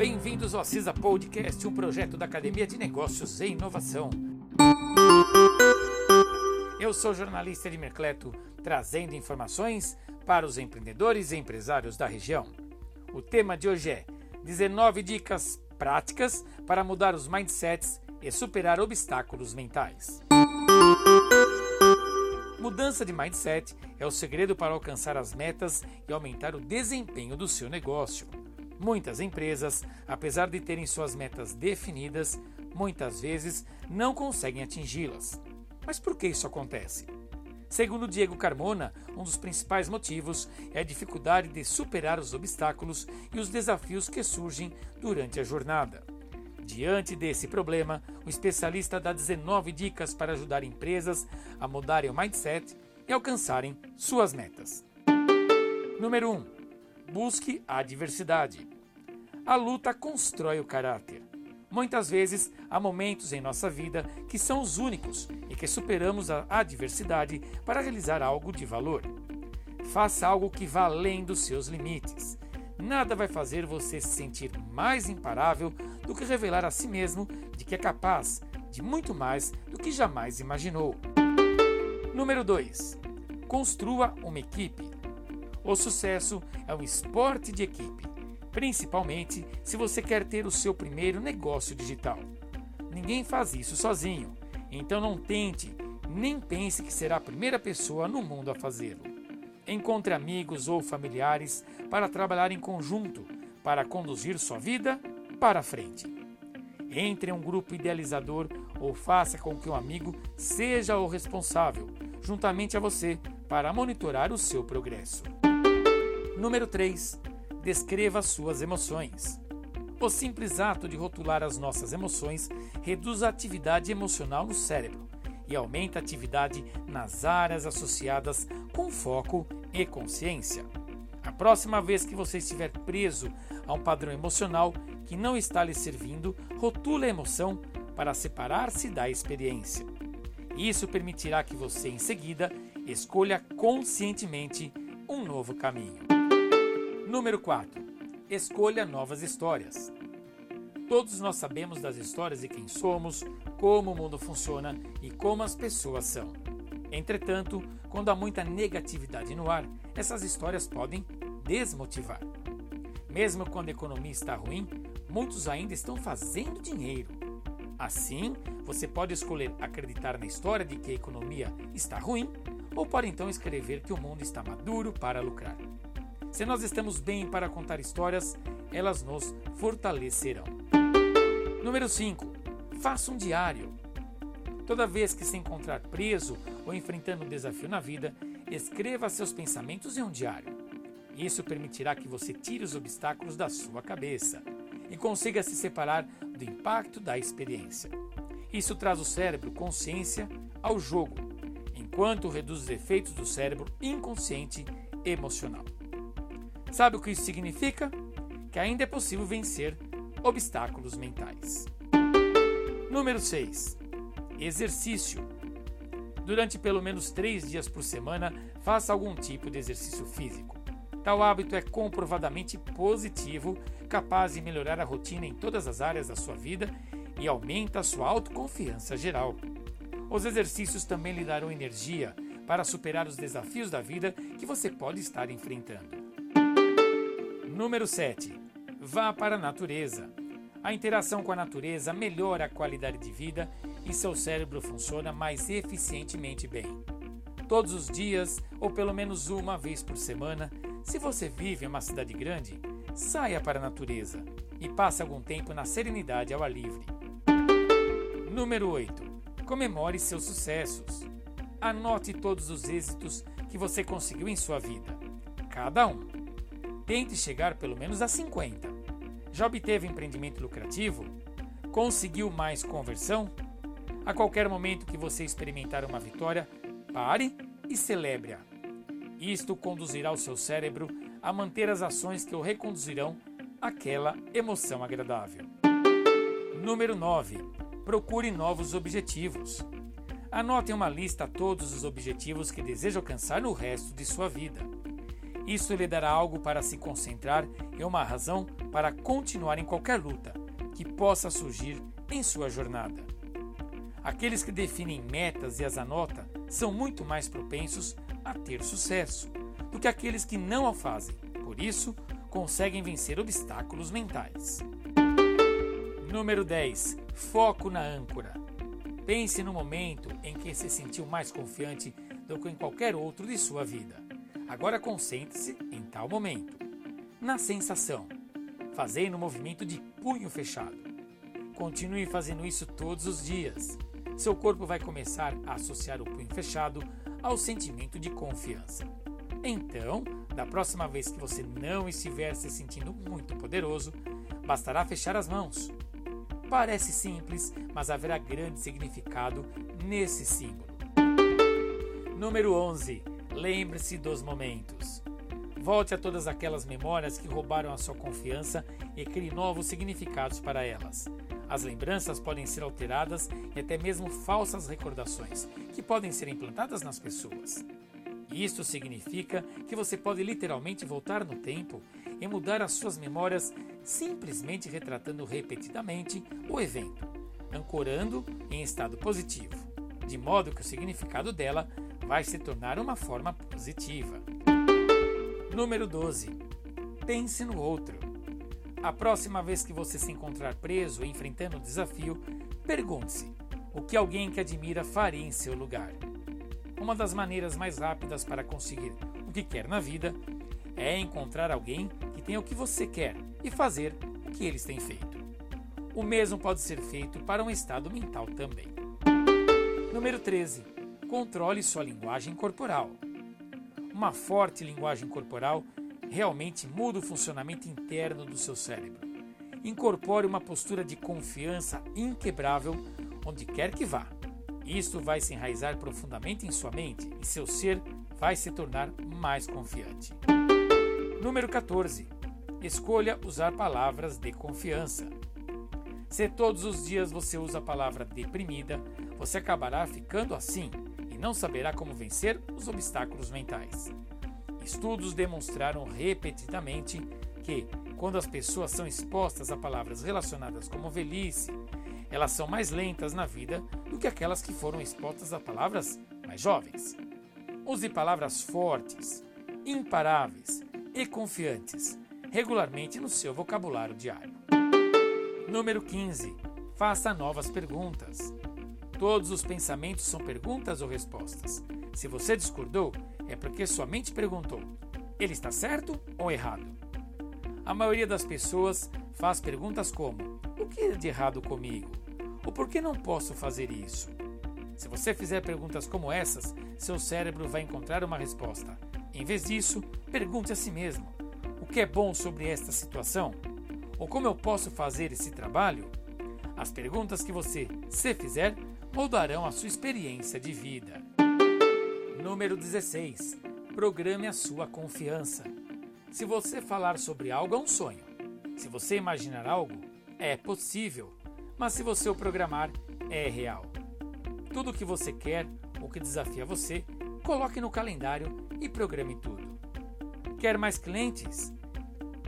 Bem-vindos ao CISA Podcast, um projeto da Academia de Negócios e Inovação. Eu sou jornalista de Mercleto, trazendo informações para os empreendedores e empresários da região. O tema de hoje é 19 dicas práticas para mudar os mindsets e superar obstáculos mentais. Mudança de mindset é o segredo para alcançar as metas e aumentar o desempenho do seu negócio. Muitas empresas, apesar de terem suas metas definidas, muitas vezes não conseguem atingi-las. Mas por que isso acontece? Segundo Diego Carmona, um dos principais motivos é a dificuldade de superar os obstáculos e os desafios que surgem durante a jornada. Diante desse problema, o especialista dá 19 dicas para ajudar empresas a mudarem o mindset e alcançarem suas metas. Número 1. Busque a diversidade. A luta constrói o caráter. Muitas vezes há momentos em nossa vida que são os únicos e que superamos a adversidade para realizar algo de valor. Faça algo que vá além dos seus limites. Nada vai fazer você se sentir mais imparável do que revelar a si mesmo de que é capaz de muito mais do que jamais imaginou. Número 2. Construa uma equipe. O sucesso é um esporte de equipe principalmente se você quer ter o seu primeiro negócio digital. Ninguém faz isso sozinho, então não tente nem pense que será a primeira pessoa no mundo a fazê-lo. Encontre amigos ou familiares para trabalhar em conjunto para conduzir sua vida para frente. Entre em um grupo idealizador ou faça com que um amigo seja o responsável, juntamente a você, para monitorar o seu progresso. Número 3 descreva suas emoções. O simples ato de rotular as nossas emoções reduz a atividade emocional no cérebro e aumenta a atividade nas áreas associadas com foco e consciência. A próxima vez que você estiver preso a um padrão emocional que não está lhe servindo, rotule a emoção para separar-se da experiência. Isso permitirá que você, em seguida, escolha conscientemente um novo caminho. Número 4. Escolha novas histórias. Todos nós sabemos das histórias de quem somos, como o mundo funciona e como as pessoas são. Entretanto, quando há muita negatividade no ar, essas histórias podem desmotivar. Mesmo quando a economia está ruim, muitos ainda estão fazendo dinheiro. Assim, você pode escolher acreditar na história de que a economia está ruim, ou pode então escrever que o mundo está maduro para lucrar. Se nós estamos bem para contar histórias, elas nos fortalecerão. Número 5. Faça um diário. Toda vez que se encontrar preso ou enfrentando um desafio na vida, escreva seus pensamentos em um diário. Isso permitirá que você tire os obstáculos da sua cabeça e consiga se separar do impacto da experiência. Isso traz o cérebro consciência ao jogo, enquanto reduz os efeitos do cérebro inconsciente emocional. Sabe o que isso significa? Que ainda é possível vencer obstáculos mentais. Número 6. Exercício. Durante pelo menos três dias por semana, faça algum tipo de exercício físico. Tal hábito é comprovadamente positivo, capaz de melhorar a rotina em todas as áreas da sua vida e aumenta a sua autoconfiança geral. Os exercícios também lhe darão energia para superar os desafios da vida que você pode estar enfrentando. Número 7. Vá para a natureza. A interação com a natureza melhora a qualidade de vida e seu cérebro funciona mais eficientemente bem. Todos os dias, ou pelo menos uma vez por semana, se você vive em uma cidade grande, saia para a natureza e passe algum tempo na serenidade ao ar livre. Número 8. Comemore seus sucessos. Anote todos os êxitos que você conseguiu em sua vida, cada um. Tente chegar pelo menos a 50. Já obteve empreendimento lucrativo? Conseguiu mais conversão? A qualquer momento que você experimentar uma vitória, pare e celebre-a. Isto conduzirá o seu cérebro a manter as ações que o reconduzirão àquela emoção agradável. Número 9. Procure novos objetivos. Anote uma lista todos os objetivos que deseja alcançar no resto de sua vida. Isso lhe dará algo para se concentrar e uma razão para continuar em qualquer luta que possa surgir em sua jornada. Aqueles que definem metas e as anotam são muito mais propensos a ter sucesso do que aqueles que não o fazem. Por isso, conseguem vencer obstáculos mentais. Número 10. Foco na âncora. Pense no momento em que se sentiu mais confiante do que em qualquer outro de sua vida. Agora concentre-se em tal momento. Na sensação. Fazendo um movimento de punho fechado. Continue fazendo isso todos os dias. Seu corpo vai começar a associar o punho fechado ao sentimento de confiança. Então, da próxima vez que você não estiver se sentindo muito poderoso, bastará fechar as mãos Parece simples, mas haverá grande significado nesse símbolo. Número 11. Lembre-se dos momentos. Volte a todas aquelas memórias que roubaram a sua confiança e crie novos significados para elas. As lembranças podem ser alteradas e até mesmo falsas recordações, que podem ser implantadas nas pessoas. Isso significa que você pode literalmente voltar no tempo e mudar as suas memórias simplesmente retratando repetidamente o evento, ancorando em estado positivo, de modo que o significado dela vai se tornar uma forma positiva. Número 12. Pense no outro. A próxima vez que você se encontrar preso enfrentando um desafio, pergunte-se o que alguém que admira faria em seu lugar. Uma das maneiras mais rápidas para conseguir o que quer na vida é encontrar alguém que tenha o que você quer e fazer o que eles têm feito. O mesmo pode ser feito para um estado mental também. Número 13. Controle sua linguagem corporal. Uma forte linguagem corporal realmente muda o funcionamento interno do seu cérebro. Incorpore uma postura de confiança inquebrável onde quer que vá. Isto vai se enraizar profundamente em sua mente e seu ser vai se tornar mais confiante. Número 14. Escolha usar palavras de confiança. Se todos os dias você usa a palavra deprimida, você acabará ficando assim não saberá como vencer os obstáculos mentais. Estudos demonstraram repetidamente que, quando as pessoas são expostas a palavras relacionadas como velhice, elas são mais lentas na vida do que aquelas que foram expostas a palavras mais jovens. Use palavras fortes, imparáveis, e confiantes, regularmente no seu vocabulário diário. Número 15. Faça novas perguntas. Todos os pensamentos são perguntas ou respostas. Se você discordou, é porque sua mente perguntou: ele está certo ou errado? A maioria das pessoas faz perguntas como: o que é de errado comigo? Ou por que não posso fazer isso? Se você fizer perguntas como essas, seu cérebro vai encontrar uma resposta. Em vez disso, pergunte a si mesmo: o que é bom sobre esta situação? Ou como eu posso fazer esse trabalho? As perguntas que você se fizer moldarão a sua experiência de vida. Número 16. Programe a sua confiança. Se você falar sobre algo, é um sonho. Se você imaginar algo, é possível. Mas se você o programar, é real. Tudo o que você quer ou que desafia você coloque no calendário e programe tudo. Quer mais clientes?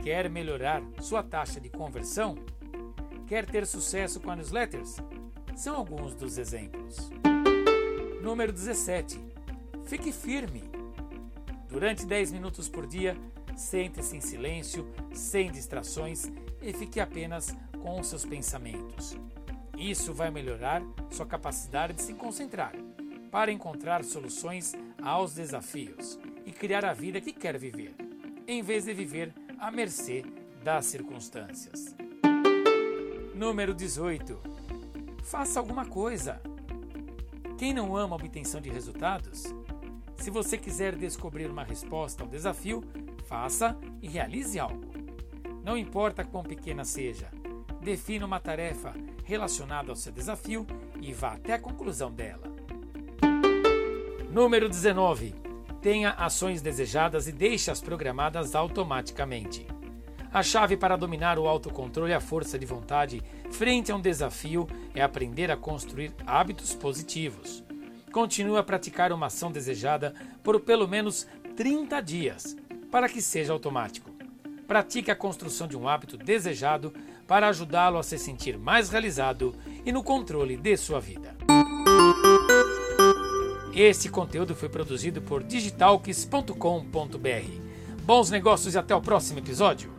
Quer melhorar sua taxa de conversão? Quer ter sucesso com a newsletters? São alguns dos exemplos. Número 17. Fique firme. Durante 10 minutos por dia, sente-se em silêncio, sem distrações e fique apenas com seus pensamentos. Isso vai melhorar sua capacidade de se concentrar para encontrar soluções aos desafios e criar a vida que quer viver, em vez de viver à mercê das circunstâncias. Número 18. Faça alguma coisa. Quem não ama a obtenção de resultados? Se você quiser descobrir uma resposta ao desafio, faça e realize algo. Não importa quão pequena seja, defina uma tarefa relacionada ao seu desafio e vá até a conclusão dela. Número 19. Tenha ações desejadas e deixe-as programadas automaticamente. A chave para dominar o autocontrole e a força de vontade frente a um desafio é aprender a construir hábitos positivos. Continue a praticar uma ação desejada por pelo menos 30 dias. para que seja automático. Pratique a construção de um hábito desejado para ajudá-lo a se sentir mais realizado e no controle de sua vida. Este conteúdo foi produzido por digitalks.com.br. Bons negócios e até o próximo episódio!